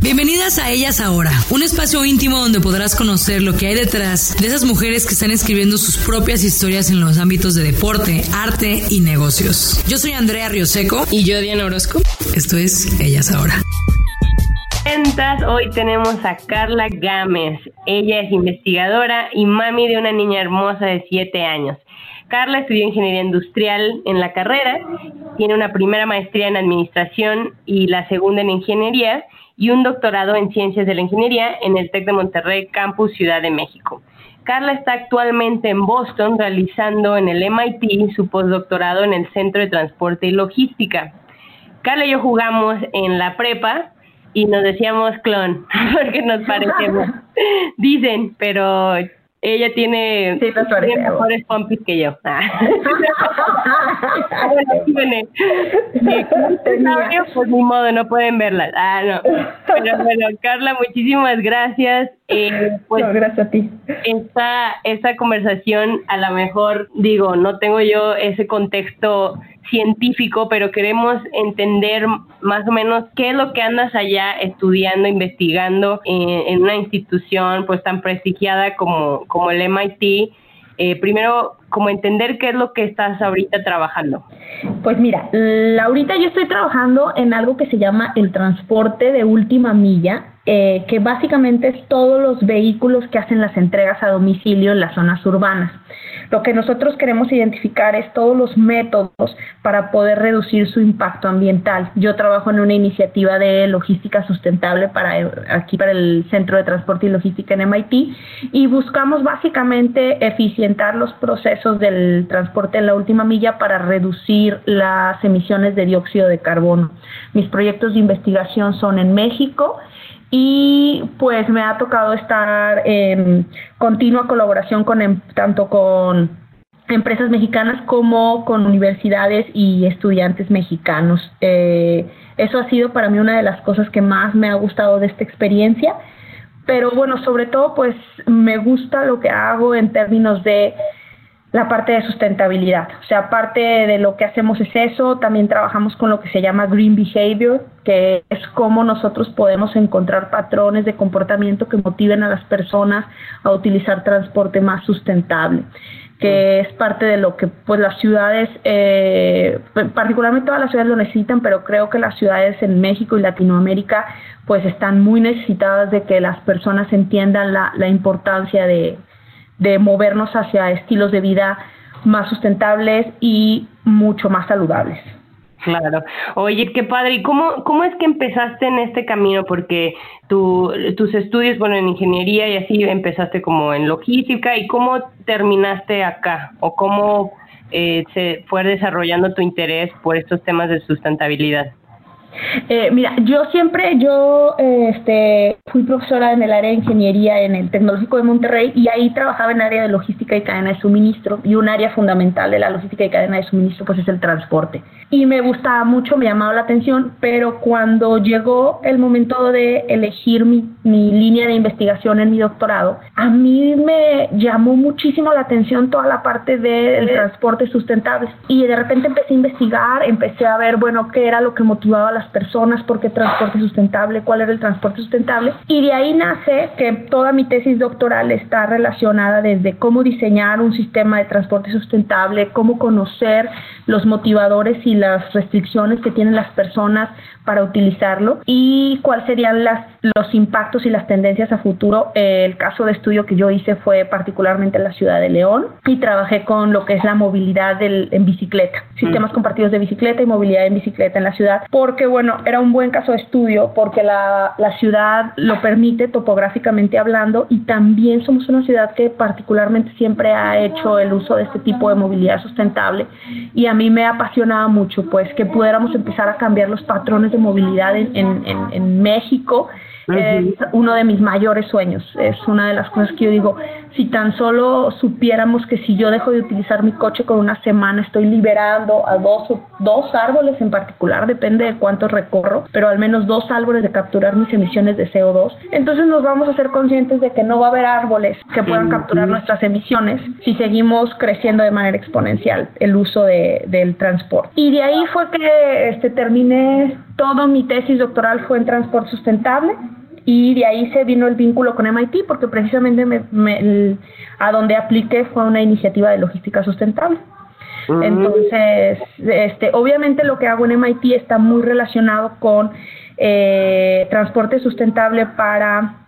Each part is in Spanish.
Bienvenidas a Ellas Ahora, un espacio íntimo donde podrás conocer lo que hay detrás de esas mujeres que están escribiendo sus propias historias en los ámbitos de deporte, arte y negocios. Yo soy Andrea Rioseco. Y yo, Diana Orozco. Esto es Ellas Ahora. Hoy tenemos a Carla Gámez. Ella es investigadora y mami de una niña hermosa de 7 años. Carla estudió ingeniería industrial en la carrera, tiene una primera maestría en administración y la segunda en ingeniería y un doctorado en ciencias de la ingeniería en el TEC de Monterrey, Campus Ciudad de México. Carla está actualmente en Boston realizando en el MIT su postdoctorado en el Centro de Transporte y Logística. Carla y yo jugamos en la prepa y nos decíamos clon porque nos parecemos. Dicen, pero ella tiene, sí, mejores pompis que yo. Pues ni modo, no pueden verlas. Ah, no. Pero bueno, Carla, muchísimas gracias. Eh, pues, gracias a ti. Esta, esta conversación, a lo mejor, digo, no tengo yo ese contexto científico, pero queremos entender más o menos qué es lo que andas allá estudiando, investigando en, una institución pues tan prestigiada como, como el MIT. Eh, primero, como entender qué es lo que estás ahorita trabajando. Pues mira, ahorita yo estoy trabajando en algo que se llama el transporte de última milla, eh, que básicamente es todos los vehículos que hacen las entregas a domicilio en las zonas urbanas. Lo que nosotros queremos identificar es todos los métodos para poder reducir su impacto ambiental. Yo trabajo en una iniciativa de logística sustentable para aquí para el Centro de Transporte y Logística en MIT y buscamos básicamente eficientar los procesos del transporte en la última milla para reducir las emisiones de dióxido de carbono. Mis proyectos de investigación son en México y pues me ha tocado estar en continua colaboración con em, tanto con empresas mexicanas como con universidades y estudiantes mexicanos. Eh, eso ha sido para mí una de las cosas que más me ha gustado de esta experiencia, pero bueno, sobre todo pues me gusta lo que hago en términos de la parte de sustentabilidad. O sea, parte de lo que hacemos es eso, también trabajamos con lo que se llama Green Behavior, que es cómo nosotros podemos encontrar patrones de comportamiento que motiven a las personas a utilizar transporte más sustentable que es parte de lo que pues las ciudades, eh, particularmente todas las ciudades lo necesitan, pero creo que las ciudades en México y Latinoamérica pues están muy necesitadas de que las personas entiendan la, la importancia de, de movernos hacia estilos de vida más sustentables y mucho más saludables. Claro. Oye, qué padre. ¿Y cómo, cómo es que empezaste en este camino? Porque tu, tus estudios, bueno, en ingeniería y así empezaste como en logística. ¿Y cómo terminaste acá? ¿O cómo eh, se fue desarrollando tu interés por estos temas de sustentabilidad? Eh, mira, yo siempre, yo este, fui profesora en el área de ingeniería en el Tecnológico de Monterrey y ahí trabajaba en el área de logística y cadena de suministro y un área fundamental de la logística y cadena de suministro pues es el transporte. Y me gustaba mucho, me llamaba la atención, pero cuando llegó el momento de elegir mi, mi línea de investigación en mi doctorado, a mí me llamó muchísimo la atención toda la parte del transporte sustentable y de repente empecé a investigar, empecé a ver, bueno, qué era lo que motivaba a las personas, por qué transporte sustentable, cuál era el transporte sustentable. Y de ahí nace que toda mi tesis doctoral está relacionada desde cómo diseñar un sistema de transporte sustentable, cómo conocer los motivadores y las restricciones que tienen las personas para utilizarlo y cuáles serían las, los impactos y las tendencias a futuro. El caso de estudio que yo hice fue particularmente en la ciudad de León y trabajé con lo que es la movilidad del, en bicicleta, sistemas compartidos de bicicleta y movilidad en bicicleta en la ciudad, porque bueno, era un buen caso de estudio porque la, la, ciudad lo permite topográficamente hablando y también somos una ciudad que particularmente siempre ha hecho el uso de este tipo de movilidad sustentable y a mí me apasionaba mucho pues que pudiéramos empezar a cambiar los patrones de movilidad en, en, en México es uno de mis mayores sueños. Es una de las cosas que yo digo, si tan solo supiéramos que si yo dejo de utilizar mi coche con una semana, estoy liberando a dos, dos árboles en particular, depende de cuánto recorro, pero al menos dos árboles de capturar mis emisiones de CO2. Entonces nos vamos a ser conscientes de que no va a haber árboles que puedan capturar nuestras emisiones si seguimos creciendo de manera exponencial el uso de, del transporte. Y de ahí fue que este, terminé todo mi tesis doctoral fue en transporte sustentable y de ahí se vino el vínculo con MIT porque precisamente me, a donde apliqué fue una iniciativa de logística sustentable. Entonces, este, obviamente lo que hago en MIT está muy relacionado con eh, transporte sustentable para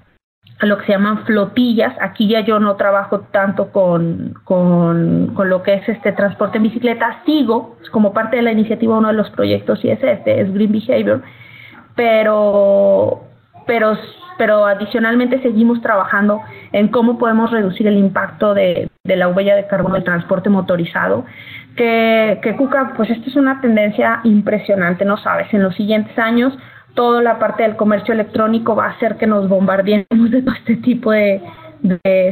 lo que se llaman flotillas. Aquí ya yo no trabajo tanto con, con, con, lo que es este transporte en bicicleta. Sigo como parte de la iniciativa uno de los proyectos ISS, es Green Behavior, pero pero, pero adicionalmente seguimos trabajando en cómo podemos reducir el impacto de, la huella de carbono del transporte motorizado. Que, que Cuca, pues esto es una tendencia impresionante, ¿no sabes? En los siguientes años toda la parte del comercio electrónico va a hacer que nos bombardeemos de todo este tipo de,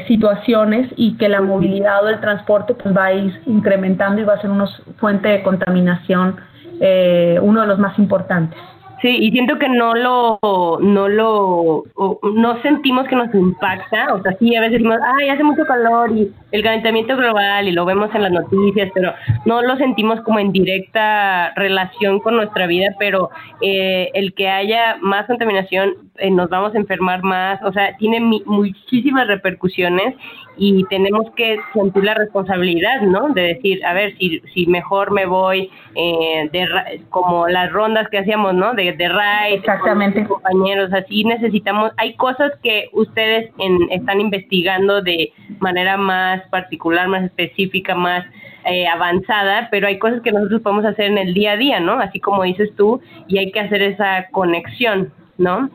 situaciones y que la movilidad o el transporte pues va a ir incrementando y va a ser una fuente de contaminación eh, uno de los más importantes. Sí, y siento que no lo, no lo, no sentimos que nos impacta, o sea, sí, a veces decimos, ay, hace mucho calor y el calentamiento global y lo vemos en las noticias, pero no lo sentimos como en directa relación con nuestra vida, pero eh, el que haya más contaminación, eh, nos vamos a enfermar más, o sea, tiene muchísimas repercusiones y tenemos que sentir la responsabilidad, ¿no? De decir, a ver, si, si mejor me voy eh, de, como las rondas que hacíamos, ¿no? De, de ride, Exactamente. compañeros, así necesitamos, hay cosas que ustedes en, están investigando de manera más particular, más específica, más eh, avanzada, pero hay cosas que nosotros podemos hacer en el día a día, ¿no? Así como dices tú, y hay que hacer esa conexión, ¿no?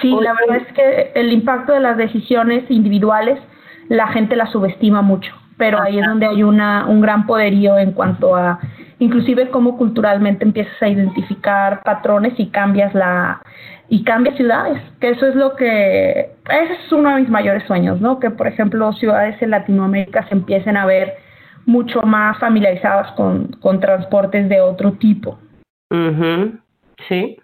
Sí, la verdad es que el impacto de las decisiones individuales la gente la subestima mucho, pero ahí es donde hay una, un gran poderío en cuanto a inclusive cómo culturalmente empiezas a identificar patrones y cambias la y cambias ciudades, que eso es lo que ese es uno de mis mayores sueños, ¿no? Que por ejemplo ciudades en Latinoamérica se empiecen a ver mucho más familiarizadas con, con transportes de otro tipo. Sí.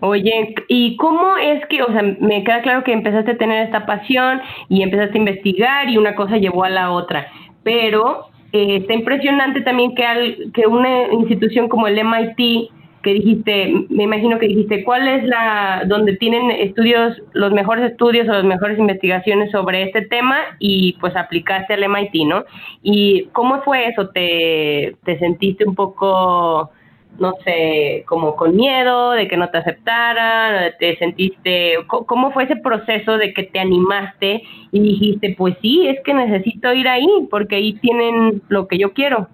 Oye, ¿y cómo es que, o sea, me queda claro que empezaste a tener esta pasión y empezaste a investigar y una cosa llevó a la otra, pero eh, está impresionante también que, al, que una institución como el MIT, que dijiste, me imagino que dijiste, ¿cuál es la, donde tienen estudios, los mejores estudios o las mejores investigaciones sobre este tema y pues aplicaste al MIT, ¿no? ¿Y cómo fue eso? ¿Te, te sentiste un poco no sé, como con miedo de que no te aceptaran, te sentiste, ¿cómo fue ese proceso de que te animaste y dijiste, pues sí, es que necesito ir ahí porque ahí tienen lo que yo quiero?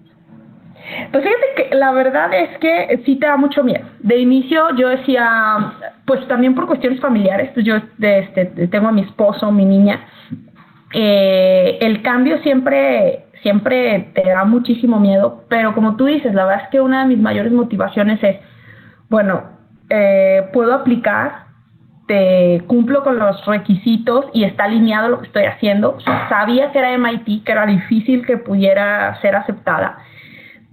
Pues fíjate que la verdad es que sí te da mucho miedo. De inicio yo decía, pues también por cuestiones familiares, pues yo este, tengo a mi esposo, mi niña, eh, el cambio siempre siempre te da muchísimo miedo, pero como tú dices, la verdad es que una de mis mayores motivaciones es, bueno, eh, puedo aplicar, te cumplo con los requisitos y está alineado lo que estoy haciendo. Sabía que era MIT, que era difícil que pudiera ser aceptada,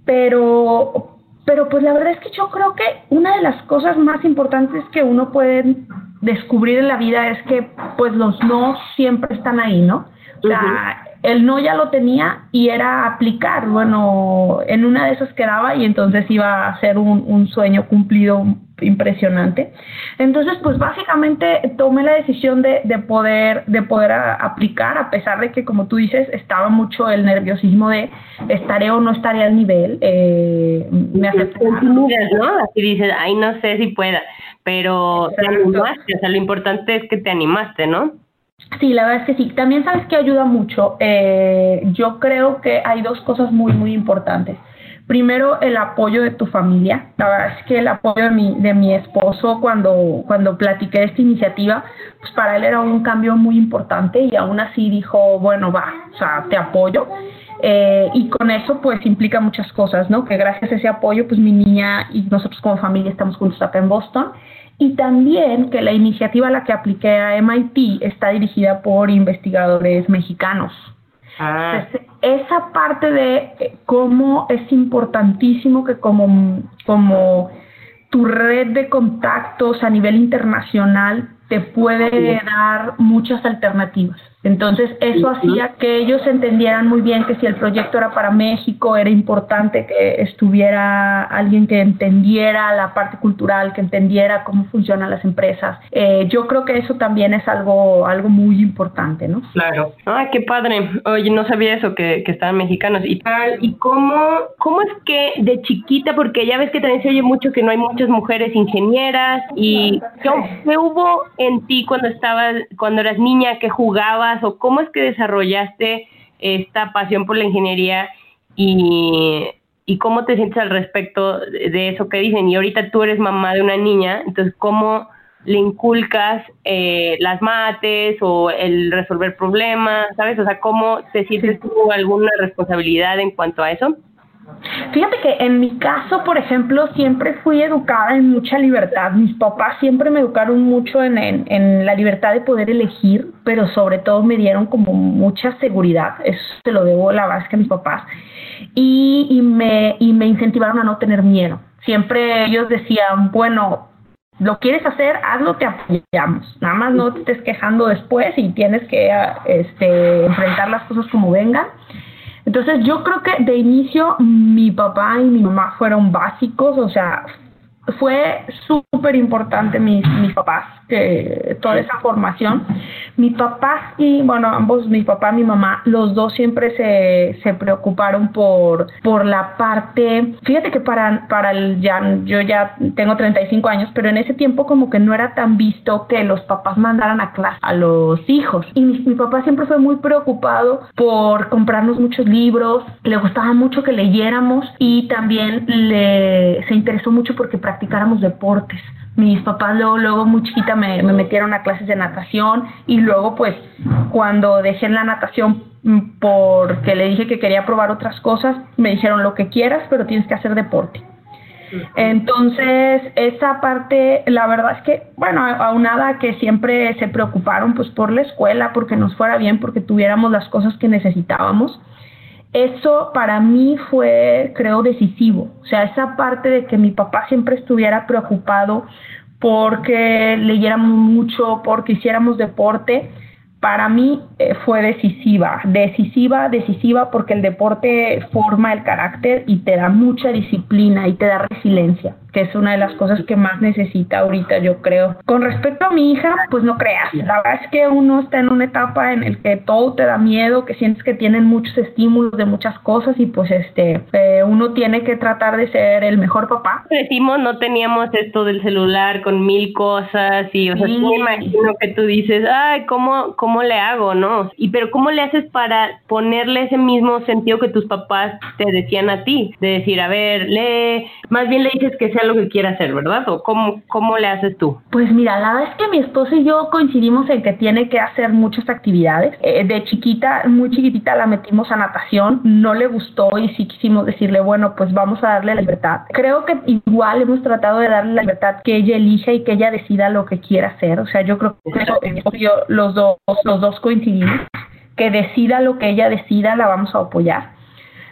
pero, pero pues la verdad es que yo creo que una de las cosas más importantes que uno puede descubrir en la vida es que pues los no siempre están ahí, ¿no? O sea, el no ya lo tenía y era aplicar. Bueno, en una de esas quedaba y entonces iba a ser un, un sueño cumplido impresionante. Entonces, pues básicamente tomé la decisión de, de poder, de poder aplicar, a pesar de que, como tú dices, estaba mucho el nerviosismo de estaré o no estaré al nivel. Eh, me. ¿no? Así dices, ay, no sé si pueda, pero te animaste, o sea, lo importante es que te animaste, ¿no? Sí, la verdad es que sí. También sabes que ayuda mucho. Eh, yo creo que hay dos cosas muy, muy importantes. primero el apoyo de tu familia. La verdad es que el apoyo de mi, de mi esposo cuando, cuando platiqué esta iniciativa, pues para él era un cambio muy importante y aún así dijo, bueno, va, o sea, te apoyo. Eh, y con eso pues implica muchas cosas, ¿no? Que gracias a ese apoyo pues mi niña y nosotros como familia estamos juntos acá en Boston. Y también que la iniciativa a la que apliqué a MIT está dirigida por investigadores mexicanos. Ah. esa parte de eh, cómo es importantísimo que como, como tu red de contactos a nivel internacional te puede dar muchas alternativas. Entonces eso hacía que ellos entendieran muy bien que si el proyecto era para México, era importante que estuviera alguien que entendiera la parte cultural, que entendiera cómo funcionan las empresas. Eh, yo creo que eso también es algo, algo muy importante, ¿no? Claro. Ah, qué padre. Oye, no sabía eso, que, que estaban mexicanos y tal. ¿Y cómo, cómo es que de chiquita, porque ya ves que también se oye mucho que no hay muchas mujeres ingenieras y ¿qué, qué hubo en ti cuando estabas, cuando eras niña, que jugabas? O cómo es que desarrollaste esta pasión por la ingeniería y, cómo te sientes al respecto de eso que dicen. Y ahorita tú eres mamá de una niña, entonces cómo le inculcas eh, las mates o el resolver problemas, ¿sabes? O sea, ¿cómo te sientes tú alguna responsabilidad en cuanto a eso? Fíjate que en mi caso, por ejemplo, siempre fui educada en mucha libertad. Mis papás siempre me educaron mucho en, en, la libertad de poder elegir, pero sobre todo me dieron como mucha seguridad. Eso se lo debo, la verdad es que a mis papás. Y, y, me, y me incentivaron a no tener miedo. Siempre ellos decían, bueno, lo quieres hacer, hazlo, te apoyamos. Nada más no te estés quejando después y tienes que este, enfrentar las cosas como vengan. Entonces yo creo que de inicio mi papá y mi mamá fueron básicos, o sea, fue súper importante mis, mis papás, que toda esa formación. Mi papá y, bueno, ambos, mi papá y mi mamá, los dos siempre se, se preocuparon por, por la parte, fíjate que para, para el, ya, yo ya tengo 35 años, pero en ese tiempo como que no era tan visto que los papás mandaran a clase a los hijos. Y mi, mi papá siempre fue muy preocupado por comprarnos muchos libros, le gustaba mucho que leyéramos y también le, se interesó mucho porque practicáramos deportes. Mis papás luego, luego muy chiquita me, me metieron a clases de natación y luego pues cuando dejé la natación mm, porque le dije que quería probar otras cosas, me dijeron lo que quieras, pero tienes que hacer deporte. Entonces, esa parte, la verdad es que, bueno, aunada que siempre se preocuparon pues por la escuela, porque nos fuera bien, porque tuviéramos las cosas que necesitábamos, eso para mí fue, creo, decisivo. O sea, esa parte de que mi papá siempre estuviera preocupado porque leyéramos mucho, porque hiciéramos deporte, para mí eh, fue decisiva, decisiva, decisiva porque el deporte forma el carácter y te da mucha disciplina y te da resiliencia que es una de las cosas que más necesita ahorita, yo creo. Con respecto a mi hija, pues no creas. La verdad es que uno está en una etapa en el que todo te da miedo, que sientes que tienen muchos estímulos de muchas cosas y pues este, eh, uno tiene que tratar de ser el mejor papá. Decimos, no teníamos esto del celular con mil cosas y, o sea, me imagino que tú dices, ay, ¿cómo, ¿cómo le hago, no? Y pero ¿cómo le haces para ponerle ese mismo sentido que tus papás te decían a ti? De decir, a ver, lee, más bien le dices que sea lo que quiera hacer, ¿verdad? ¿O cómo, cómo le haces tú? Pues mira, la verdad es que mi esposo y yo coincidimos en que tiene que hacer muchas actividades. Eh, de chiquita, muy chiquitita la metimos a natación, no le gustó y sí quisimos decirle, bueno, pues vamos a darle la libertad. Creo que igual hemos tratado de darle la libertad que ella elija y que ella decida lo que quiera hacer. O sea, yo creo que yo, los dos, los dos coincidimos que decida lo que ella decida, la vamos a apoyar.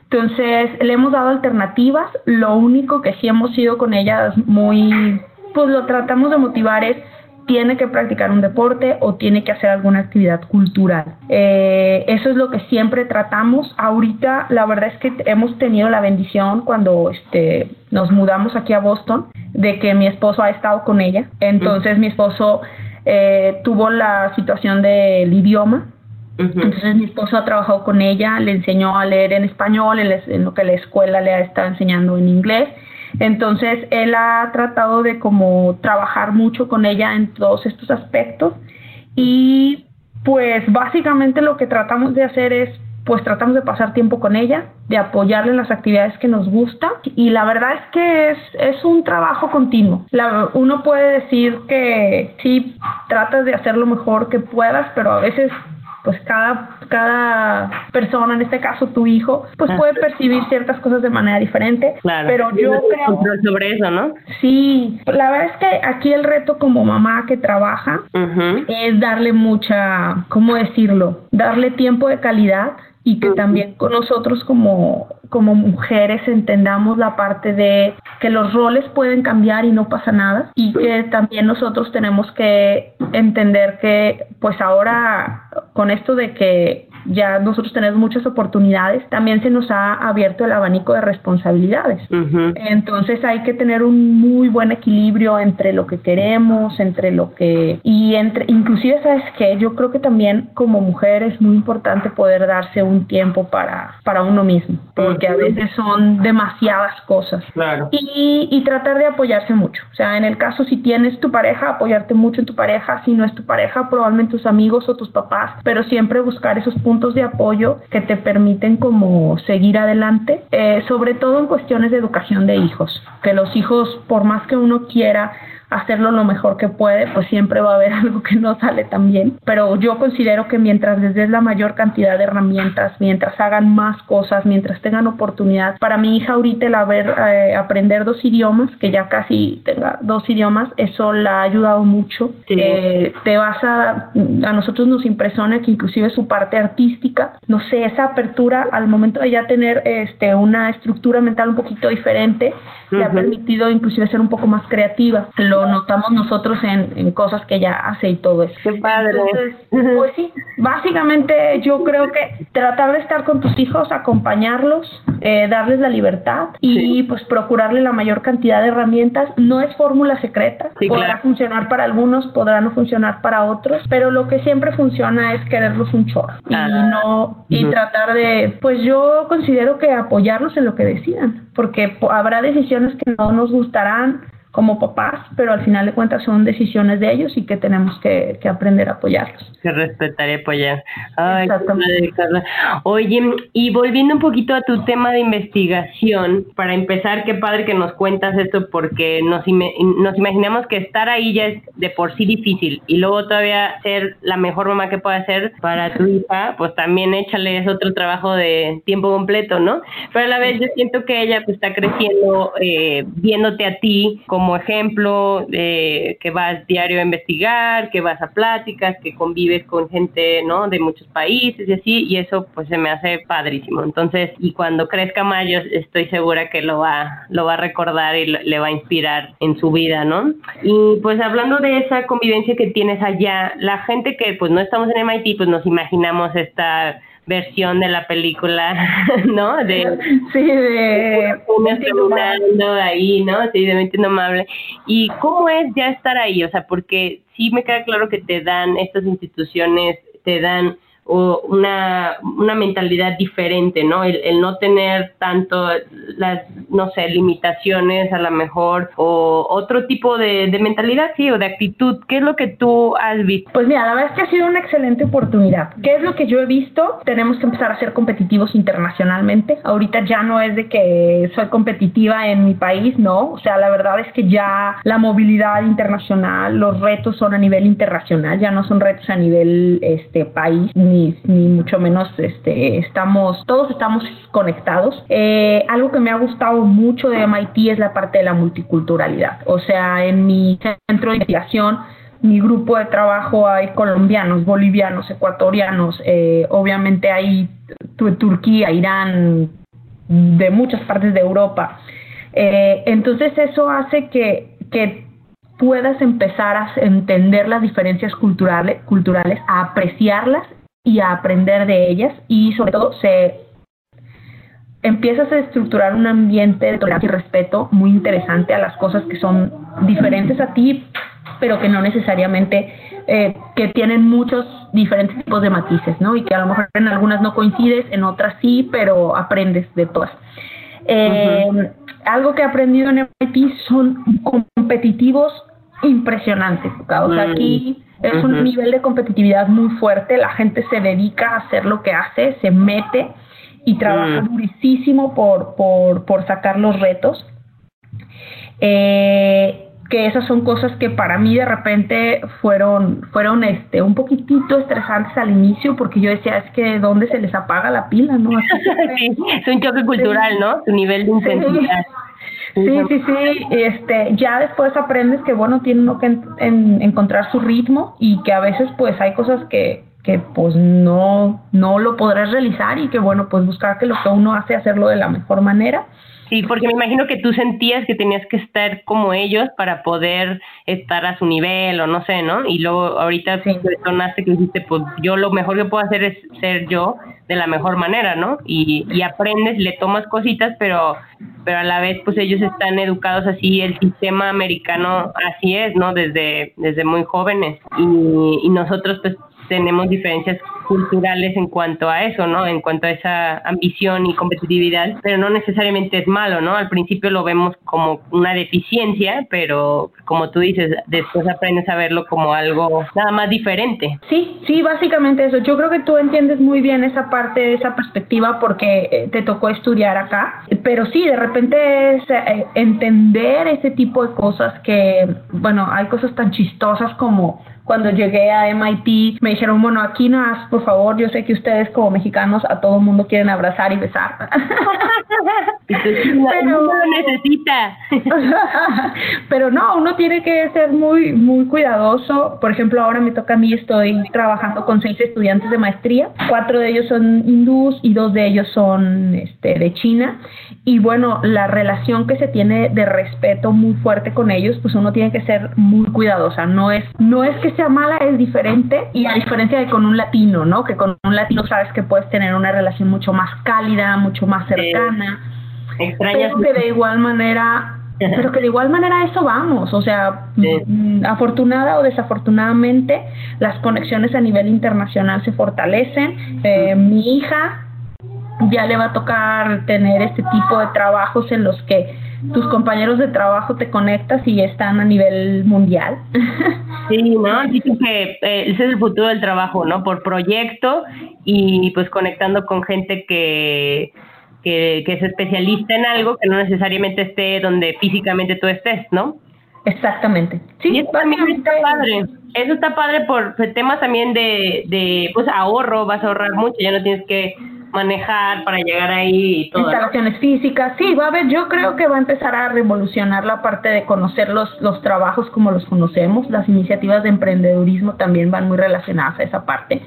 Entonces, le hemos dado alternativas. Lo único que sí hemos sido con ellas muy, pues lo tratamos de motivar es, tiene que practicar un deporte o tiene que hacer alguna actividad cultural. Eh, eso es lo que siempre tratamos. Ahorita, la verdad es que hemos tenido la bendición cuando este, nos mudamos aquí a Boston, de que mi esposo ha estado con ella. Entonces, mi esposo eh, tuvo la situación del idioma. Entonces mi esposo ha trabajado con ella, le enseñó a leer en español, en lo que la escuela le ha estado enseñando en inglés. Entonces él ha tratado de como trabajar mucho con ella en todos estos aspectos. Y pues básicamente lo que tratamos de hacer es pues tratamos de pasar tiempo con ella, de apoyarle en las actividades que nos gusta y la verdad es que es, es un trabajo continuo. uno puede decir que sí, tratas de hacer lo mejor que puedas, pero a veces pues cada, cada persona, en este caso tu hijo, pues ah. puede percibir ciertas cosas de manera diferente. Claro. Pero yo creo... sobre eso, ¿no? Sí, la verdad es que aquí el reto como mamá que trabaja es darle mucha, ¿cómo decirlo? Darle tiempo de calidad y que también con nosotros como, como mujeres entendamos la parte de que los roles pueden cambiar y no pasa nada y que también nosotros tenemos que entender que pues ahora con esto de que ya nosotros tenemos muchas oportunidades, también se nos ha abierto el abanico de responsabilidades. Entonces hay que tener un muy buen equilibrio entre lo que queremos, entre lo que y entre inclusive sabes que yo creo que también como mujer es muy importante poder darse un tiempo para para uno mismo, porque a veces son demasiadas cosas. Claro. Y, y tratar de apoyarse mucho. O sea, en el caso si tienes tu pareja, apoyarte mucho en tu pareja, si no es tu pareja, probablemente tus amigos o tus papás, pero siempre buscar esos puntos puntos de apoyo que te permiten como seguir adelante, eh, sobre todo en cuestiones de educación de hijos, que los hijos, por más que uno quiera hacerlo lo mejor que puede, pues siempre va a haber algo que no sale tan bien. Pero yo considero que mientras les des la mayor cantidad de herramientas, mientras hagan más cosas, mientras tengan oportunidad, para mi hija ahorita el haber eh, aprender dos idiomas, que ya casi tenga dos idiomas, eso la ha ayudado mucho. Eh, te vas a, a nosotros nos impresiona que inclusive su parte artística, no sé, esa apertura al momento de ya tener este una estructura mental un poquito diferente, le ha permitido inclusive ser un poco más creativa. Lo notamos nosotros en, cosas que ella hace y todo eso. Qué padre. pues sí, básicamente yo creo que tratar de estar con tus hijos, acompañarlos, eh, darles la libertad y pues procurarle la mayor cantidad de herramientas. No es fórmula secreta, podrá funcionar para algunos, podrá no funcionar para otros, pero lo que siempre funciona es quererlos un chorro y ah. no y tratar de, pues yo considero que apoyarlos en lo que decidan, porque habrá decisiones que no nos gustarán, como papás, pero al final de cuentas son decisiones de ellos y que tenemos que, aprender a apoyarlos. Que respetar y apoyar. Ay, Oye, y volviendo un poquito a tu tema de investigación, para empezar, qué padre que nos cuentas esto porque nos, nos imaginamos que estar ahí ya es de por sí difícil y luego todavía ser la mejor mamá que pueda ser para tu hija, pues también échale es otro trabajo de tiempo completo, ¿no? Pero a la vez yo siento que ella pues está creciendo eh, viéndote a ti como como ejemplo de que vas diario a investigar, que vas a pláticas, que convives con gente, ¿no? De muchos países y así, y eso pues se me hace padrísimo. Entonces, y cuando crezca Mayo, estoy segura que lo va, lo va a recordar y le va a inspirar en su vida, ¿no? Y pues hablando de esa convivencia que tienes allá, la gente que pues no estamos en MIT, pues nos imaginamos esta versión de la película, ¿no? De, sí, de un ahí, ¿no? Sí, de mente amable. ¿Y cómo es ya estar ahí? O sea, porque sí me queda claro que te dan estas instituciones, te dan o una, una mentalidad diferente, ¿no? El, no tener tanto las, no sé, limitaciones a lo mejor o otro tipo de, mentalidad, sí, o de actitud. ¿Qué es lo que tú has visto? Pues mira, la verdad es que ha sido una excelente oportunidad. ¿Qué es lo que yo he visto? Tenemos que empezar a ser competitivos internacionalmente. Ahorita ya no es de que soy competitiva en mi país, no. O sea, la verdad es que ya la movilidad internacional, los retos son a nivel internacional, ya no son retos a nivel este país ni, mucho menos este, estamos, todos estamos conectados. Eh, algo que me ha gustado mucho de MIT es la parte de la multiculturalidad. O sea, en mi centro de investigación, mi grupo de trabajo hay colombianos, bolivianos, ecuatorianos, eh, obviamente hay Turquía, Irán, de muchas partes de Europa. Eh, entonces eso hace que, que puedas empezar a entender las diferencias culturales, culturales, a apreciarlas y a aprender de ellas y sobre todo se empiezas a estructurar un ambiente de tolerancia y respeto muy interesante a las cosas que son diferentes a ti, pero que no necesariamente, eh, que tienen muchos diferentes tipos de matices, ¿no? Y que a lo mejor en algunas no coincides, en otras sí, pero aprendes de todas. Eh, algo que he aprendido en MIT son competitivos impresionante. O sea, aquí mm, es un nivel de competitividad muy fuerte, la gente se dedica a hacer lo que hace, se mete y trabaja mm. durísimo por, por, por sacar los retos. Eh, que esas son cosas que para mí de repente fueron fueron este un poquitito estresantes al inicio porque yo decía es que dónde se les apaga la pila no sí, es un choque cultural no su nivel de intensidad Sí, sí, sí, este, ya después aprendes que, bueno, tiene uno que encontrar su ritmo y que a veces, pues, hay cosas que, que, pues, no, no lo podrás realizar y que, bueno, pues, buscar que lo que uno hace, hacerlo de la mejor manera. Sí, porque me imagino que tú sentías que tenías que estar como ellos para poder estar a su nivel o no sé, ¿no? Y luego ahorita sí. detonaste que dijiste, pues yo lo mejor que puedo hacer es ser yo de la mejor manera, ¿no? Y, y aprendes, le tomas cositas, pero pero a la vez pues ellos están educados así, el sistema americano así es, ¿no? Desde, desde muy jóvenes y, y nosotros pues tenemos diferencias culturales en cuanto a eso, ¿no? En cuanto a esa ambición y competitividad, pero no necesariamente es malo, ¿no? Al principio lo vemos como una deficiencia, pero como tú dices, después aprendes a verlo como algo nada más diferente. Sí, sí, básicamente eso. Yo creo que tú entiendes muy bien esa parte, esa perspectiva porque eh, te tocó estudiar acá, pero sí, de repente es eh, entender ese tipo de cosas que, bueno, hay cosas tan chistosas como cuando llegué a MIT me dijeron, bueno, aquí no por favor, yo sé que ustedes como mexicanos a todo el mundo quieren abrazar y besar. pero, uno necesita. pero no, uno tiene que ser muy, muy cuidadoso. Por ejemplo, ahora me toca a mí, estoy trabajando con seis estudiantes de maestría. Cuatro de ellos son hindús y dos de ellos son este, de China. Y bueno, la relación que se tiene de respeto muy fuerte con ellos, pues uno tiene que ser muy cuidadosa. No es, no es que sea mala, es diferente. Y a diferencia de con un latino, ¿no? Que con un latino sabes que puedes tener una relación mucho más cálida, mucho más cercana. Pero que de igual manera pero que de igual manera eso vamos, o sea, mm, afortunada o desafortunadamente las conexiones a nivel internacional se fortalecen. Eh, mi hija ya le va a tocar tener este tipo de trabajos en los que tus compañeros de trabajo te conectas y están a nivel mundial. Sí, ¿no? Dicen que eh, ese es el futuro del trabajo, ¿no? Por proyecto y pues conectando con gente que, que, que es especialista en algo que no necesariamente esté donde físicamente tú estés, ¿no? Exactamente. Sí, y eso también está padre. Eso está padre por temas también de, de pues ahorro, vas a ahorrar mucho, ya no tienes que manejar para llegar ahí y todo. Instalaciones físicas, sí, va a haber, yo creo que va a empezar a revolucionar la parte de conocer los, los trabajos como los conocemos, las iniciativas de emprendedurismo también van muy relacionadas a esa parte.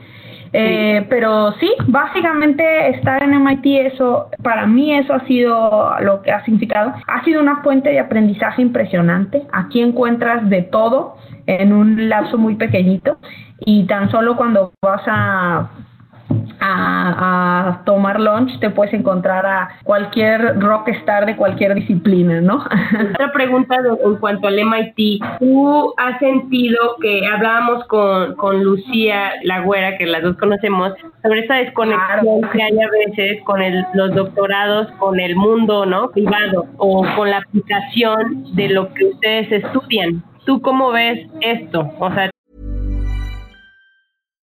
Eh, pero sí, básicamente estar en MIT, eso, para mí eso ha sido lo que ha significado. Ha sido una fuente de aprendizaje impresionante. Aquí encuentras de todo en un lapso muy pequeñito y tan solo cuando vas a a, tomar lunch te puedes encontrar a cualquier rockstar de cualquier disciplina, ¿no? Otra pregunta en cuanto al MIT. ¿Tú has sentido que hablábamos con, con Lucía Lagüera, que las dos conocemos, sobre esa desconexión que hay a veces con el, los doctorados, con el mundo no privado o con la aplicación de lo que ustedes estudian? ¿Tú cómo ves esto? O sea,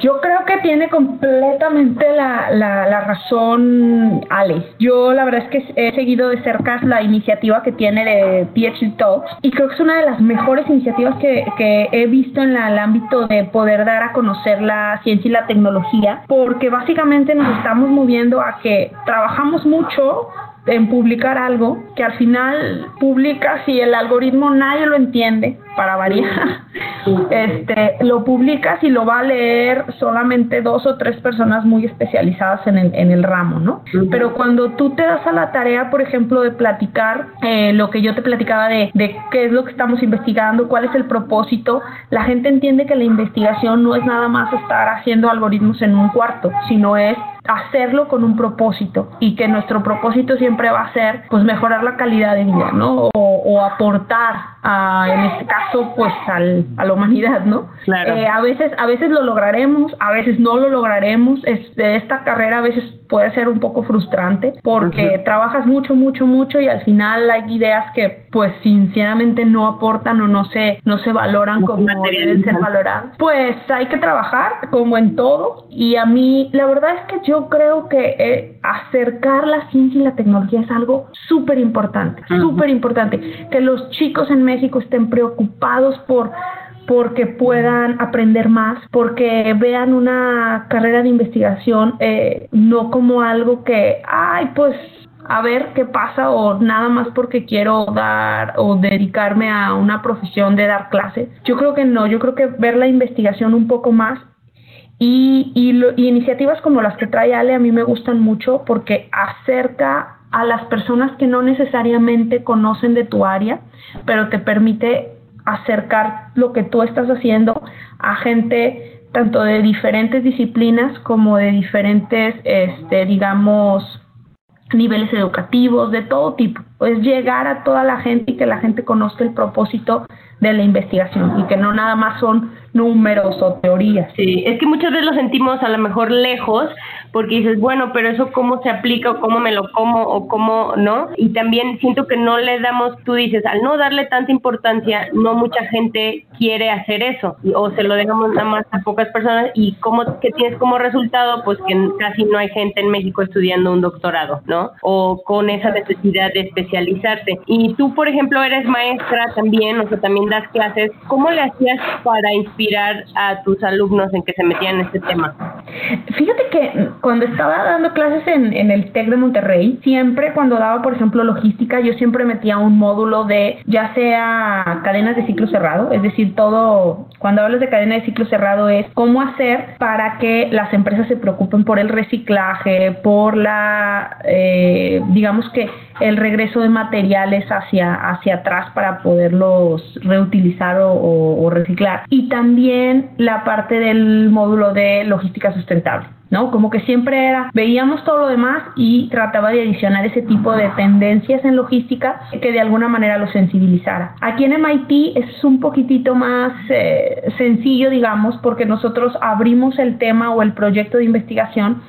Yo creo que tiene completamente la, la, razón Ale. Yo la verdad es que he seguido de cerca la iniciativa que tiene de PhD Talks y creo que es una de las mejores iniciativas que, que he visto en el ámbito de poder dar a conocer la ciencia y la tecnología porque básicamente nos estamos moviendo a que trabajamos mucho en publicar algo que al final publicas y el algoritmo nadie lo entiende para variar, este, lo publicas y lo va a leer solamente dos o tres personas muy especializadas en el, en el ramo, ¿no? Pero cuando tú te das a la tarea, por ejemplo, de platicar eh, lo que yo te platicaba de, de qué es lo que estamos investigando, cuál es el propósito, la gente entiende que la investigación no es nada más estar haciendo algoritmos en un cuarto, sino es hacerlo con un propósito y que nuestro propósito siempre va a ser pues mejorar la calidad de vida, ¿no? O, aportar a, en este caso pues al, a la humanidad, ¿no? Claro. Eh, a veces a veces lo lograremos, a veces no lo lograremos. Este, esta carrera a veces puede ser un poco frustrante porque trabajas mucho, mucho, mucho y al final hay ideas que pues sinceramente no aportan o no se no se valoran como deben ser valoradas. Pues hay que trabajar como en todo y a mí la verdad es que yo creo que eh, acercar la ciencia y la tecnología es algo súper importante, súper importante. Que los chicos en México estén preocupados por porque puedan aprender más, porque vean una carrera de investigación eh, no como algo que, ay, pues a ver qué pasa o nada más porque quiero dar o dedicarme a una profesión de dar clases. Yo creo que no, yo creo que ver la investigación un poco más y, iniciativas como las que trae Ale a mí me gustan mucho porque acerca a las personas que no necesariamente conocen de tu área, pero te permite acercar lo que tú estás haciendo a gente tanto de diferentes disciplinas como de diferentes, este, digamos, niveles educativos, de todo tipo. Es llegar a toda la gente y que la gente conozca el propósito de la investigación y que no nada más son números o teorías. Sí, es que muchas veces lo sentimos a lo mejor lejos porque dices, bueno, pero eso cómo se aplica o cómo me lo como o cómo no. Y también siento que no le damos, tú dices, al no darle tanta importancia, no mucha gente quiere hacer eso o se lo dejamos nada más a pocas personas y cómo que tienes como resultado pues que casi no hay gente en México estudiando un doctorado, ¿no? O con esa necesidad de especializarte. Y tú, por ejemplo, eres maestra también, o sea, también das clases. ¿Cómo le hacías para inspirar a tus alumnos en que se metían en este tema? Fíjate que cuando estaba dando clases en, en el TEC de Monterrey, siempre cuando daba, por ejemplo, logística, yo siempre metía un módulo de ya sea cadenas de ciclo cerrado, es decir, todo, cuando hablas de cadena de ciclo cerrado es cómo hacer para que las empresas se preocupen por el reciclaje, por la, eh, digamos que el regreso de materiales hacia, hacia atrás para poderlos reutilizar o, reciclar. Y también la parte del módulo de logística sustentable. ¿no? Como que siempre era, veíamos todo lo demás y trataba de adicionar ese tipo de tendencias en logística que de alguna manera lo sensibilizara. Aquí en MIT es un poquitito más eh, sencillo, digamos, porque nosotros abrimos el tema o el proyecto de investigación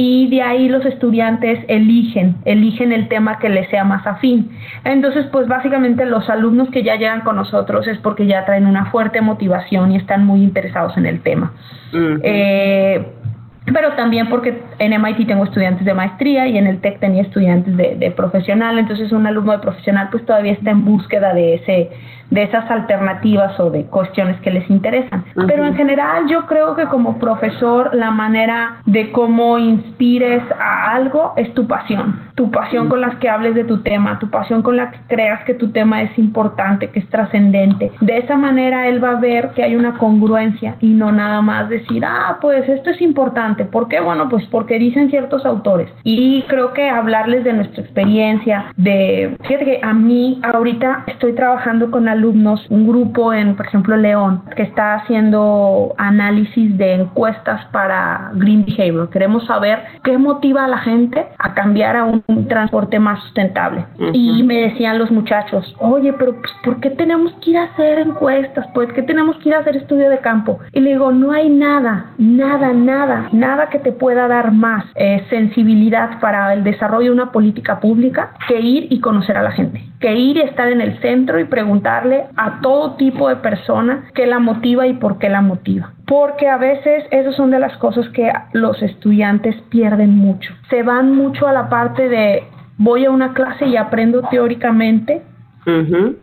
y de ahí los estudiantes eligen, eligen el tema que les sea más afín. Entonces, pues básicamente los alumnos que ya llegan con nosotros es porque ya traen una fuerte motivación y están muy interesados en el tema. Pero también porque en MIT tengo estudiantes de maestría y en el TEC tenía estudiantes de, de, profesional, entonces un alumno de profesional pues todavía está en búsqueda de ese de esas alternativas o de cuestiones que les interesan. Pero en general yo creo que como profesor la manera de cómo inspires a algo es tu pasión, tu pasión con las que hables de tu tema, tu pasión con la que creas que tu tema es importante, que es trascendente. De esa manera él va a ver que hay una congruencia y no nada más decir, ah, pues esto es importante. ¿Por qué? Bueno, pues porque dicen ciertos autores. Y creo que hablarles de nuestra experiencia, de, fíjate que a mí ahorita estoy trabajando con alumnos, un grupo en, por ejemplo, León, que está haciendo análisis de encuestas para Green Behavior. Queremos saber qué motiva a la gente a cambiar a un, transporte más sustentable. Y me decían los muchachos, oye, pero pues, ¿por qué tenemos que ir a hacer encuestas? ¿Por qué tenemos que ir a hacer estudio de campo? Y le digo, no hay nada, nada, nada, nada que te pueda dar más eh, sensibilidad para el desarrollo de una política pública que ir y conocer a la gente, que ir y estar en el centro y preguntar a todo tipo de persona que la motiva y por qué la motiva. Porque a veces esas son de las cosas que los estudiantes pierden mucho. Se van mucho a la parte de voy a una clase y aprendo teóricamente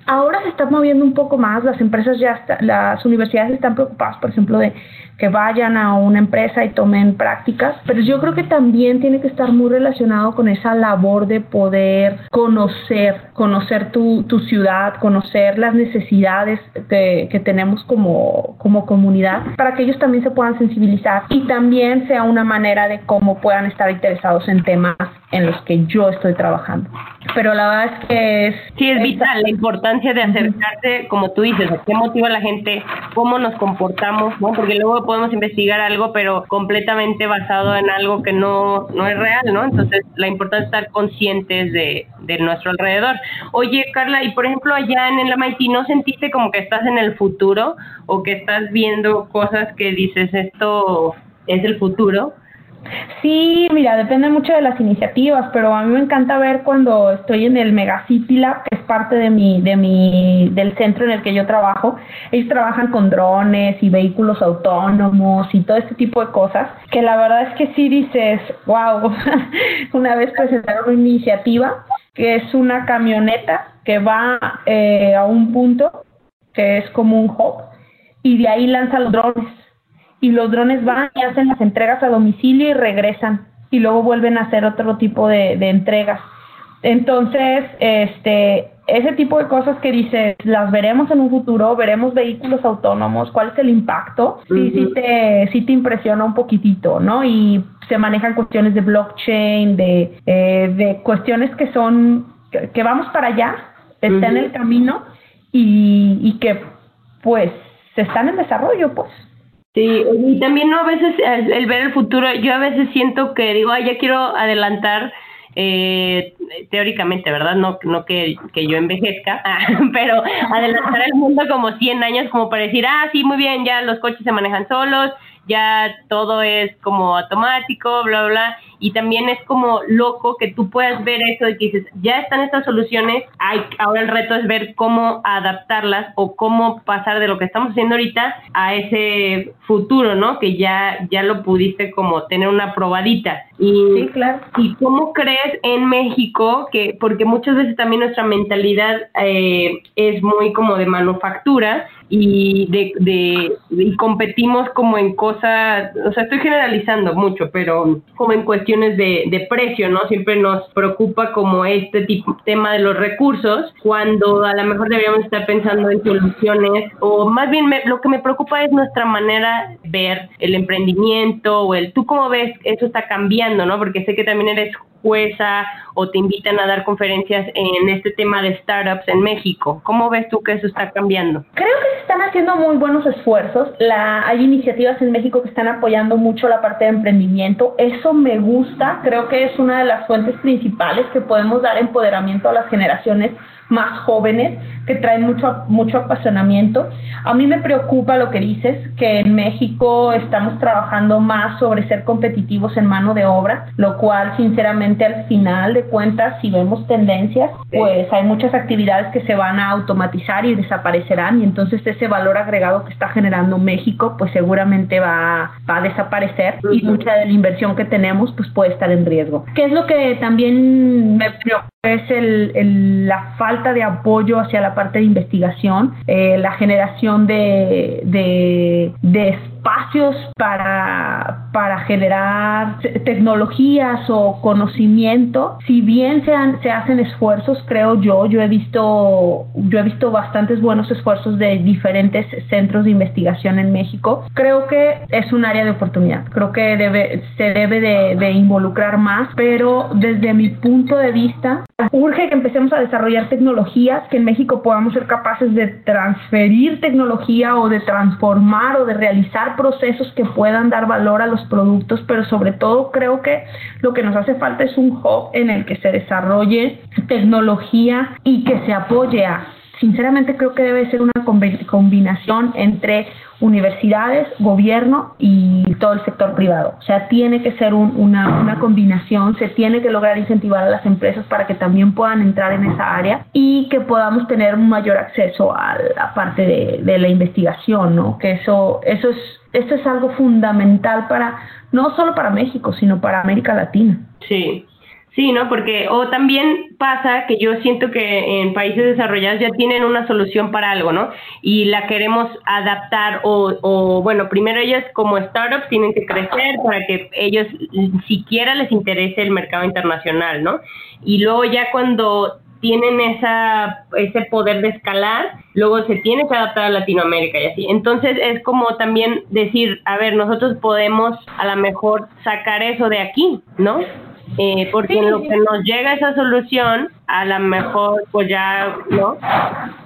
Ahora se está moviendo un poco más, las empresas ya, las universidades están preocupadas, por ejemplo, de que vayan a una empresa y tomen prácticas, pero yo creo que también tiene que estar muy relacionado con esa labor de poder conocer, conocer tu, tu ciudad, conocer las necesidades que tenemos como, como comunidad, para que ellos también se puedan sensibilizar y también sea una manera de cómo puedan estar interesados en temas en los que yo estoy trabajando. Pero la verdad es que es... Sí, es vital la importancia de acercarse, como tú dices, qué motiva a la gente, cómo nos comportamos, ¿no? Porque luego podemos investigar algo, pero completamente basado en algo que no, no es real, ¿no? Entonces, la importancia es estar conscientes de, de nuestro alrededor. Oye, Carla, y por ejemplo, allá en el MIT, ¿no sentiste como que estás en el futuro o que estás viendo cosas que dices, esto es el futuro? Sí, mira, depende mucho de las iniciativas, pero a mí me encanta ver cuando estoy en el Megacity Lab, que es parte de mi, de mi, del centro en el que yo trabajo. Ellos trabajan con drones y vehículos autónomos y todo este tipo de cosas, que la verdad es que sí dices, wow, una vez presentaron una iniciativa que es una camioneta que va eh, a un punto que es como un hub y de ahí lanza los drones y los drones van y hacen las entregas a domicilio y regresan y luego vuelven a hacer otro tipo de, entregas. Entonces, este, ese tipo de cosas que dices, las veremos en un futuro, veremos vehículos autónomos, cuál es el impacto, sí, sí, te, sí te impresiona un poquitito, ¿no? Y se manejan cuestiones de blockchain, de, eh, de cuestiones que son, que, vamos para allá, está en el camino y, y que pues se están en desarrollo, pues. Sí, y también no a veces el, ver el futuro, yo a veces siento que digo, ay, ya quiero adelantar eh, teóricamente, ¿verdad? No, no que, que yo envejezca, pero adelantar el mundo como 100 años como para decir, ah, sí, muy bien, ya los coches se manejan solos, ya todo es como automático, bla, bla, y también es como loco que tú puedas ver eso y que dices, ya están estas soluciones, hay, ahora el reto es ver cómo adaptarlas o cómo pasar de lo que estamos haciendo ahorita a ese futuro, ¿no? Que ya, ya lo pudiste como tener una probadita. Y, sí, claro. ¿Y cómo crees en México que, porque muchas veces también nuestra mentalidad eh, es muy como de manufactura, y de, de, y competimos como en cosas, o sea, estoy generalizando mucho, pero como en de, precio, ¿no? Siempre nos preocupa como este tipo tema de los recursos, cuando a lo mejor deberíamos estar pensando en soluciones, o más bien lo que me preocupa es nuestra manera de ver el emprendimiento o el, ¿tú cómo ves eso está cambiando, ¿no? Porque sé que también eres jueza o te invitan a dar conferencias en este tema de startups en México. ¿Cómo ves tú que eso está cambiando? Creo que se están haciendo muy buenos esfuerzos. La, hay iniciativas en México que están apoyando mucho la parte de emprendimiento. Eso me gusta. Creo que es una de las fuentes principales que podemos dar empoderamiento a las generaciones más jóvenes que traen mucho, mucho apasionamiento. A mí me preocupa lo que dices, que en México estamos trabajando más sobre ser competitivos en mano de obra, lo cual sinceramente al final de cuentas, si vemos tendencias, pues hay muchas actividades que se van a automatizar y desaparecerán y entonces ese valor agregado que está generando México pues seguramente va, va a desaparecer y mucha de la inversión que tenemos pues puede estar en riesgo. ¿Qué es lo que también me preocupa? Es el, la falta de apoyo hacia la parte de investigación, eh, la generación de, de, espacios para, para generar tecnologías o conocimiento. Si bien se, se hacen esfuerzos, creo yo, yo he visto, yo he visto bastantes buenos esfuerzos de diferentes centros de investigación en México. Creo que es un área de oportunidad. Creo que debe, se debe de, de involucrar más, pero desde mi punto de vista, urge que empecemos a desarrollar tecnologías que en México podamos ser capaces de transferir tecnología o de transformar o de realizar procesos que puedan dar valor a los productos, pero sobre todo creo que lo que nos hace falta es un hub en el que se desarrolle tecnología y que se apoye a sinceramente creo que debe ser una combinación entre universidades, gobierno y todo el sector privado. O sea, tiene que ser una, una, combinación, se tiene que lograr incentivar a las empresas para que también puedan entrar en esa área y que podamos tener un mayor acceso a la parte de, de la investigación, ¿no? Que eso, eso es, esto es algo fundamental para, no solo para México, sino para América Latina. Sí, Sí, ¿no? Porque, o también pasa que yo siento que en países desarrollados ya tienen una solución para algo, ¿no? Y la queremos adaptar o, o bueno, primero ellos como startups tienen que crecer para que ellos siquiera les interese el mercado internacional, ¿no? Y luego ya cuando tienen esa, ese poder de escalar, luego se tiene que adaptar a Latinoamérica y así. Entonces es como también decir, a ver, nosotros podemos a lo mejor sacar eso de aquí, ¿no? Eh, porque en lo que nos llega esa solución, a lo mejor pues ya, ¿no?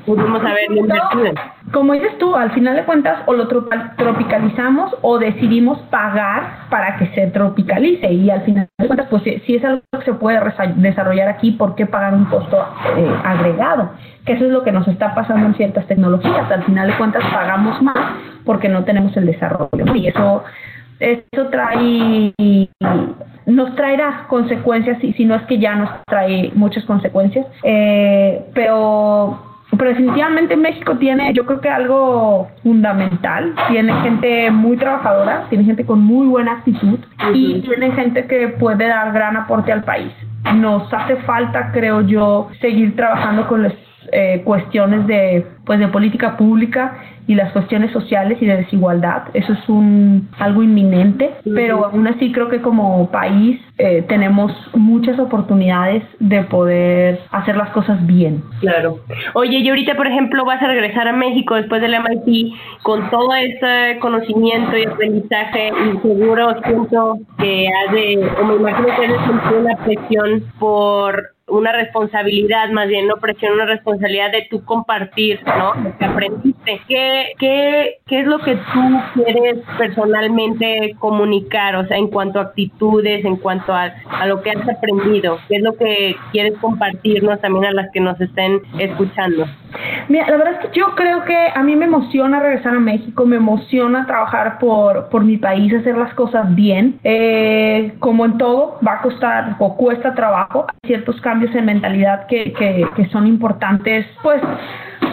Pudimos haber invertido. Como dices tú, al final de cuentas o lo tropicalizamos o decidimos pagar para que se tropicalice y al final de cuentas pues si, es algo que se puede desarrollar aquí, ¿por qué pagar un costo eh, agregado? Que eso es lo que nos está pasando en ciertas tecnologías. Al final de cuentas pagamos más porque no tenemos el desarrollo y eso eso trae nos traerá consecuencias y si no es que ya nos trae muchas consecuencias. Eh, pero pero definitivamente México tiene yo creo que algo fundamental. Tiene gente muy trabajadora tiene gente con muy buena actitud y tiene gente que puede dar gran aporte al país. Nos hace falta creo yo seguir trabajando con las eh, cuestiones de pues de política pública y las cuestiones sociales y de desigualdad. Eso es un algo inminente, pero aún así creo que como país eh, tenemos muchas oportunidades de poder hacer las cosas bien. Claro. Oye, y ahorita, por ejemplo, vas a regresar a México después del MIT con todo ese conocimiento y aprendizaje y seguro siento que has de, o me imagino que de una presión por una responsabilidad, más bien no presión, una responsabilidad de tú compartir, ¿no? Lo que aprendiste. ¿Qué, qué, qué es lo que tú quieres personalmente comunicar? O sea, en cuanto a actitudes, en cuanto a, a lo que has aprendido. ¿Qué es lo que quieres compartirnos también a las que nos estén escuchando? Mira, la verdad es que yo creo que a mí me emociona regresar a México, me emociona trabajar por, por mi país, hacer las cosas bien. Eh, como en todo, va a costar o cuesta trabajo, ciertos cambios en mentalidad que, que, son importantes, pues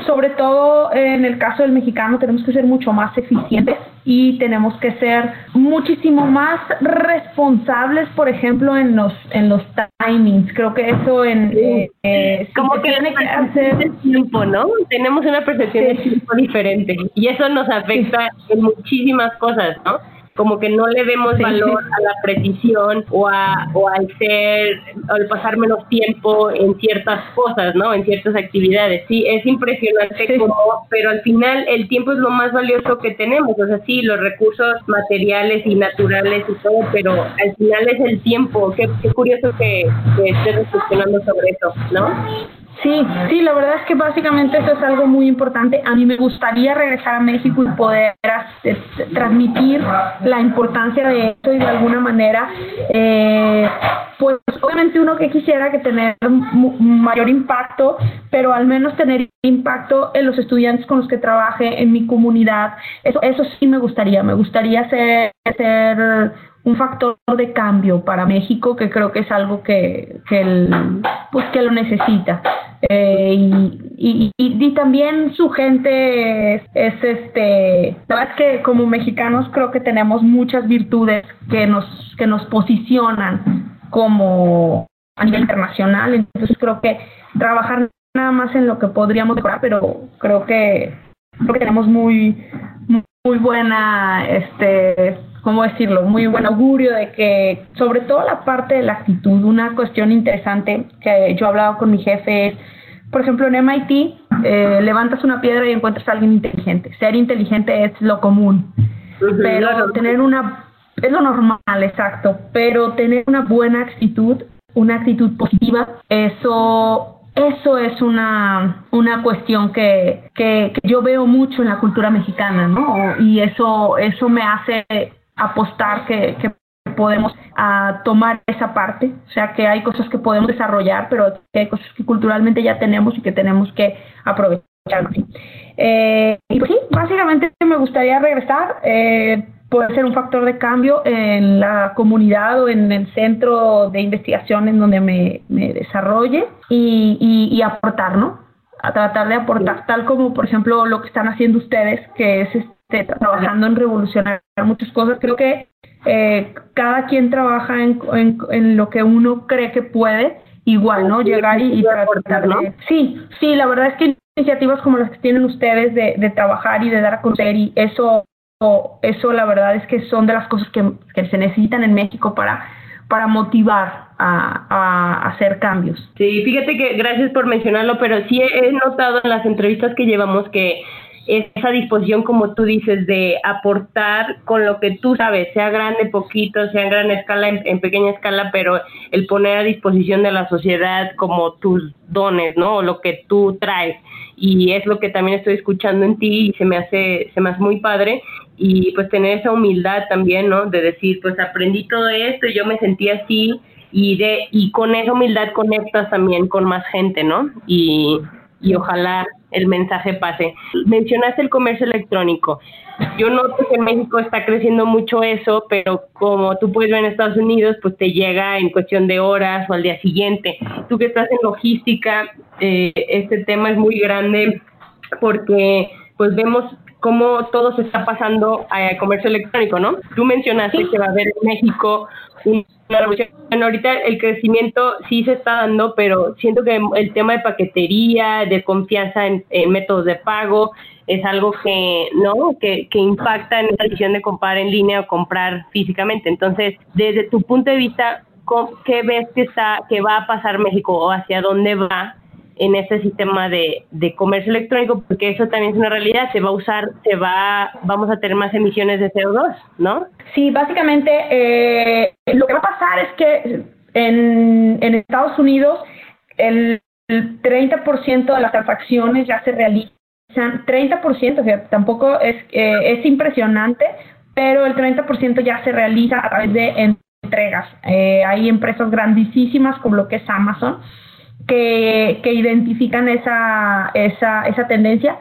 sobre todo en el caso del mexicano tenemos que ser mucho más eficientes y tenemos que ser muchísimo más responsables, por ejemplo, en los en los timings. Creo que eso en eh, eh, como que tiene que hacer el tiempo, ¿no? Tenemos una percepción de tiempo diferente y eso nos afecta en muchísimas cosas, ¿no? Como que no le demos valor a la precisión o, a, o al ser, al pasar menos tiempo en ciertas cosas, ¿no? En ciertas actividades. Sí, es impresionante como, pero al final el tiempo es lo más valioso que tenemos, o sea, sí, los recursos materiales y naturales y todo, pero al final es el tiempo. Qué, qué curioso que, que estés reflexionando sobre eso, ¿no? Sí, sí, la verdad es que básicamente eso es algo muy importante. A mí me gustaría regresar a México y poder transmitir la importancia de esto y de alguna manera, eh, pues obviamente uno que quisiera que tener mayor impacto, pero al menos tener impacto en los estudiantes con los que trabaje, en mi comunidad. Eso, eso sí me gustaría. Me gustaría ser, ser un factor de cambio para México que creo que es algo que, que, el, pues que lo necesita. Eh, y, y, también su gente es, este, la verdad es que como mexicanos creo que tenemos muchas virtudes que nos, que nos posicionan como a nivel internacional, entonces creo que trabajar nada más en lo que podríamos mejorar, pero creo que creo que tenemos muy muy buena este ¿cómo decirlo? Muy buen augurio de que, sobre todo la parte de la actitud, una cuestión interesante que yo he hablado con mi jefe es, por ejemplo, en MIT, eh, levantas una piedra y encuentras a alguien inteligente. Ser inteligente es lo común, pero tener una, es lo normal, exacto, pero tener una buena actitud, una actitud positiva, eso eso es una, una cuestión que, que, que, yo veo mucho en la cultura mexicana, ¿no? Y eso, eso me hace apostar que, que podemos ah, tomar esa parte, o sea que hay cosas que podemos desarrollar, pero hay cosas que culturalmente ya tenemos y que tenemos que aprovechar. Eh, y pues sí, básicamente me gustaría regresar, eh, poder ser un factor de cambio en la comunidad o en el centro de investigación en donde me, me desarrolle y, y, y aportar, ¿no? A tratar de aportar, tal como por ejemplo lo que están haciendo ustedes, que es trabajando en revolucionar muchas cosas. Creo que eh, cada quien trabaja en, en, lo que uno cree que puede, igual, ¿no? Llegar y, tratar ¿no? Sí, sí, la verdad es que iniciativas como las que tienen ustedes de, de trabajar y de dar a conocer y eso, eso la verdad es que son de las cosas que, que se necesitan en México para para motivar a, a, hacer cambios. Sí, fíjate que gracias por mencionarlo, pero sí he notado en las entrevistas que llevamos que esa disposición, como tú dices, de aportar con lo que tú sabes, sea grande, poquito, sea en gran escala, en, pequeña escala, pero el poner a disposición de la sociedad como tus dones, ¿no? O lo que tú traes. Y es lo que también estoy escuchando en ti y se me hace, se me hace muy padre. Y pues tener esa humildad también, ¿no? De decir, pues aprendí todo esto y yo me sentí así y de y con esa humildad conectas también con más gente, ¿no? Y, y ojalá el mensaje pase. Mencionaste el comercio electrónico. Yo noto que en México está creciendo mucho eso, pero como tú puedes ver en Estados Unidos, pues te llega en cuestión de horas o al día siguiente. Tú que estás en logística, eh, este tema es muy grande porque pues vemos cómo todo se está pasando al comercio electrónico, ¿no? Tú mencionaste que va a haber en México una revolución. ahorita el crecimiento sí se está dando, pero siento que el tema de paquetería, de confianza en, métodos de pago, es algo que no que, que impacta en la decisión de comprar en línea o comprar físicamente. Entonces, desde tu punto de vista, ¿qué ves que está que va a pasar México o hacia dónde va en este sistema de, de, comercio electrónico, porque eso también es una realidad, se va a usar, se va, vamos a tener más emisiones de CO2, ¿no? Sí, básicamente eh, lo que va a pasar es que en, en Estados Unidos el, 30% de las transacciones ya se realizan, 30%, o sea, tampoco es, eh, es impresionante, pero el 30% ya se realiza a través de entregas. Eh, hay empresas grandísimas como lo que es Amazon, que, que identifican esa, esa, esa tendencia.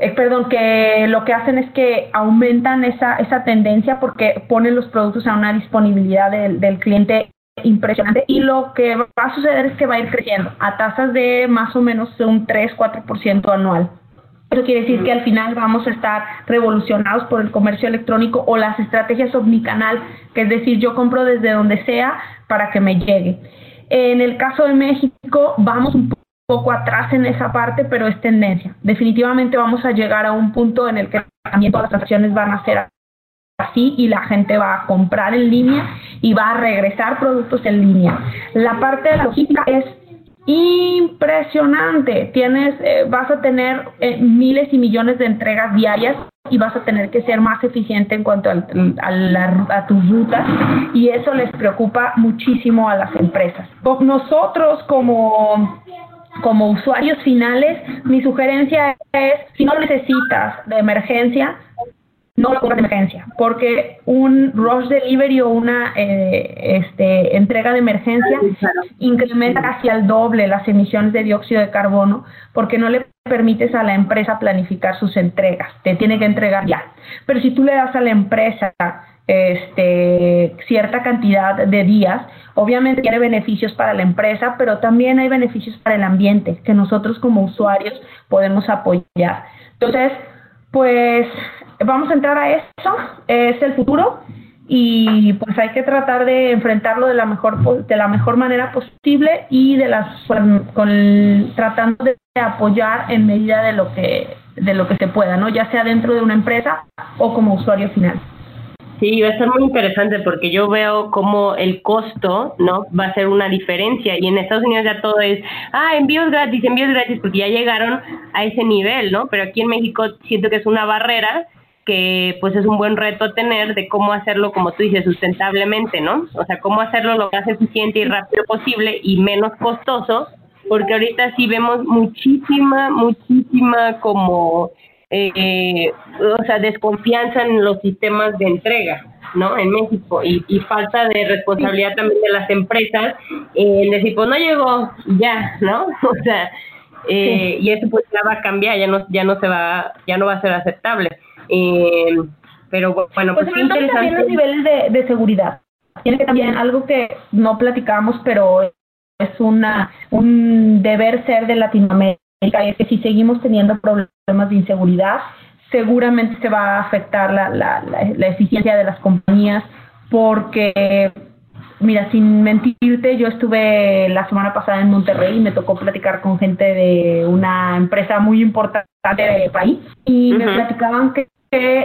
Eh, perdón, que lo que hacen es que aumentan esa, esa tendencia porque ponen los productos a una disponibilidad del, del cliente impresionante y lo que va a suceder es que va a ir creciendo a tasas de más o menos un 3-4% anual. Eso quiere decir que al final vamos a estar revolucionados por el comercio electrónico o las estrategias omnicanal, que es decir, yo compro desde donde sea para que me llegue. En el caso de México vamos un poco atrás en esa parte, pero es tendencia. Definitivamente vamos a llegar a un punto en el que también todas las transacciones van a ser así y la gente va a comprar en línea y va a regresar productos en línea. La parte de la logística es impresionante. Tienes, eh, vas a tener eh, miles y millones de entregas diarias y vas a tener que ser más eficiente en cuanto a, a, tus rutas y eso les preocupa muchísimo a las empresas. Nosotros como como usuarios finales, mi sugerencia es, si no necesitas de emergencia, no lo compras de emergencia, porque un rush delivery o una eh, este, entrega de emergencia incrementa casi al doble las emisiones de dióxido de carbono, porque no le permites a la empresa planificar sus entregas, te tiene que entregar ya. Pero si tú le das a la empresa este, cierta cantidad de días, obviamente tiene beneficios para la empresa, pero también hay beneficios para el ambiente que nosotros como usuarios podemos apoyar. Entonces, pues vamos a entrar a eso, es el futuro y pues hay que tratar de enfrentarlo de la mejor de la mejor manera posible y de las con, tratando de apoyar en medida de lo que de lo que se pueda, ¿no? Ya sea dentro de una empresa o como usuario final. Sí, va a ser muy interesante porque yo veo como el costo, ¿no? Va a ser una diferencia y en Estados Unidos ya todo es, ah, envíos gratis, envíos gratis, porque ya llegaron a ese nivel, ¿no? Pero aquí en México siento que es una barrera que pues es un buen reto tener de cómo hacerlo, como tú dices, sustentablemente, ¿no? O sea, cómo hacerlo lo más eficiente y rápido posible y menos costoso, porque ahorita sí vemos muchísima, muchísima como, eh, o sea, desconfianza en los sistemas de entrega, ¿no? En México y, y falta de responsabilidad también de las empresas en decir, pues no llegó, ya, ¿no? O sea, eh, y eso pues ya va a cambiar, ya no, ya no se va, ya no va a ser aceptable. Eh, pero bueno, pues, pues también los niveles de, de seguridad. Tiene que también algo que no platicamos, pero es una un deber ser de Latinoamérica, es que si seguimos teniendo problemas de inseguridad, seguramente se va a afectar la, la, la, eficiencia de las compañías porque Mira, sin mentirte, yo estuve la semana pasada en Monterrey y me tocó platicar con gente de una empresa muy importante del país y me platicaban que,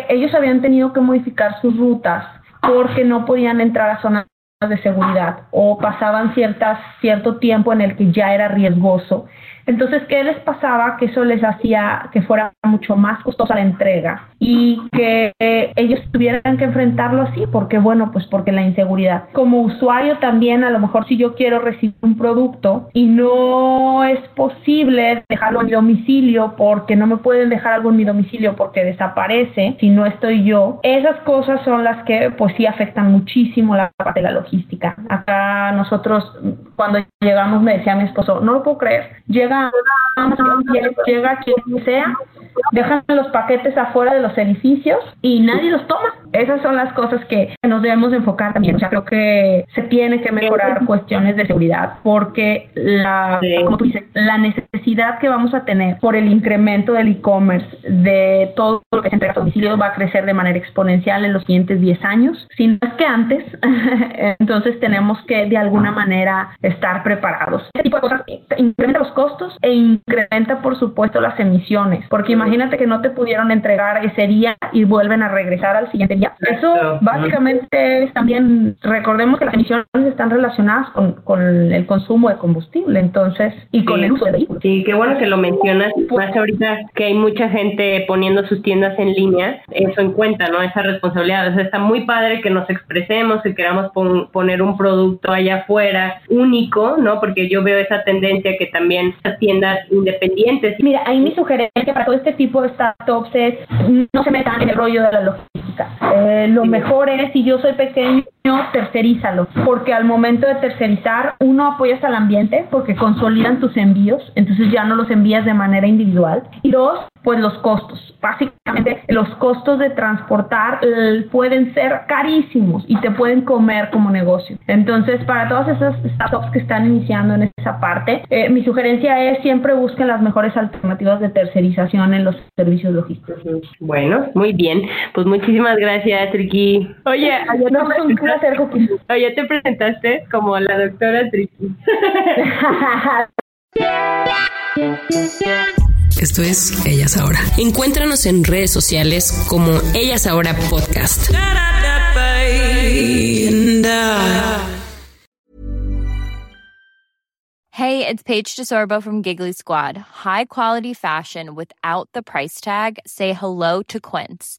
ellos habían tenido que modificar sus rutas porque no podían entrar a zonas de seguridad o pasaban ciertas cierto tiempo en el que ya era riesgoso entonces, ¿qué les pasaba? Que eso les hacía que fuera mucho más costosa la entrega y que ellos tuvieran que enfrentarlo así, porque bueno, pues porque la inseguridad. Como usuario también, a lo mejor si yo quiero recibir un producto y no es posible dejarlo en mi domicilio porque no me pueden dejar algo en mi domicilio porque desaparece si no estoy yo, esas cosas son las que pues sí afectan muchísimo la parte de la logística. Acá nosotros cuando llegamos me decía mi esposo, no lo puedo creer, llega llega quien sea, dejan los paquetes afuera de los edificios y nadie los toma. Esas son las cosas que nos debemos enfocar también. O sea, creo que se tiene que mejorar cuestiones de seguridad porque la, como tú dices, la necesidad que vamos a tener por el incremento del e-commerce, de todo lo que se entrega a domicilio, va a crecer de manera exponencial en los siguientes 10 años, si no es que antes. Entonces tenemos que de alguna manera estar preparados. Este tipo de cosas incrementa los costos e incrementa, por supuesto, las emisiones. Porque imagínate que no te pudieron entregar ese día y vuelven a regresar al siguiente día. Eso básicamente es también, recordemos que las emisiones están relacionadas con, con el consumo de combustible, entonces, y con el uso de vehículos. Sí, qué bueno que lo mencionas, más ahorita que hay mucha gente poniendo sus tiendas en línea, eso en cuenta, ¿no? Esa responsabilidad. O sea, está muy padre que nos expresemos, que queramos poner un producto allá afuera único, ¿no? Porque yo veo esa tendencia que también las tiendas independientes. Mira, ahí mi sugerencia para todo este tipo de startups es no se metan en el rollo de la logística. Eh, lo mejor es, si yo soy pequeño, tercerízalo, porque al momento de tercerizar, uno apoyas al ambiente porque consolidan tus envíos, entonces ya no los envías de manera individual. Y dos, pues los costos. Básicamente los costos de transportar eh, pueden ser carísimos y te pueden comer como negocio. Entonces, para todas esas startups que están iniciando en esa parte, eh, mi sugerencia es siempre busquen las mejores alternativas de tercerización en los servicios logísticos. Bueno, muy bien. Pues muchísimas gracias, Triqui. Oye, no, un placer, Oye, te presentaste como la doctora Triqui. Esto es Ellas Ahora. Encuéntranos en redes sociales como Ellas Ahora Podcast. Hey, it's Paige DeSorbo from Giggly Squad. High quality fashion without the price tag. Say hello to Quince.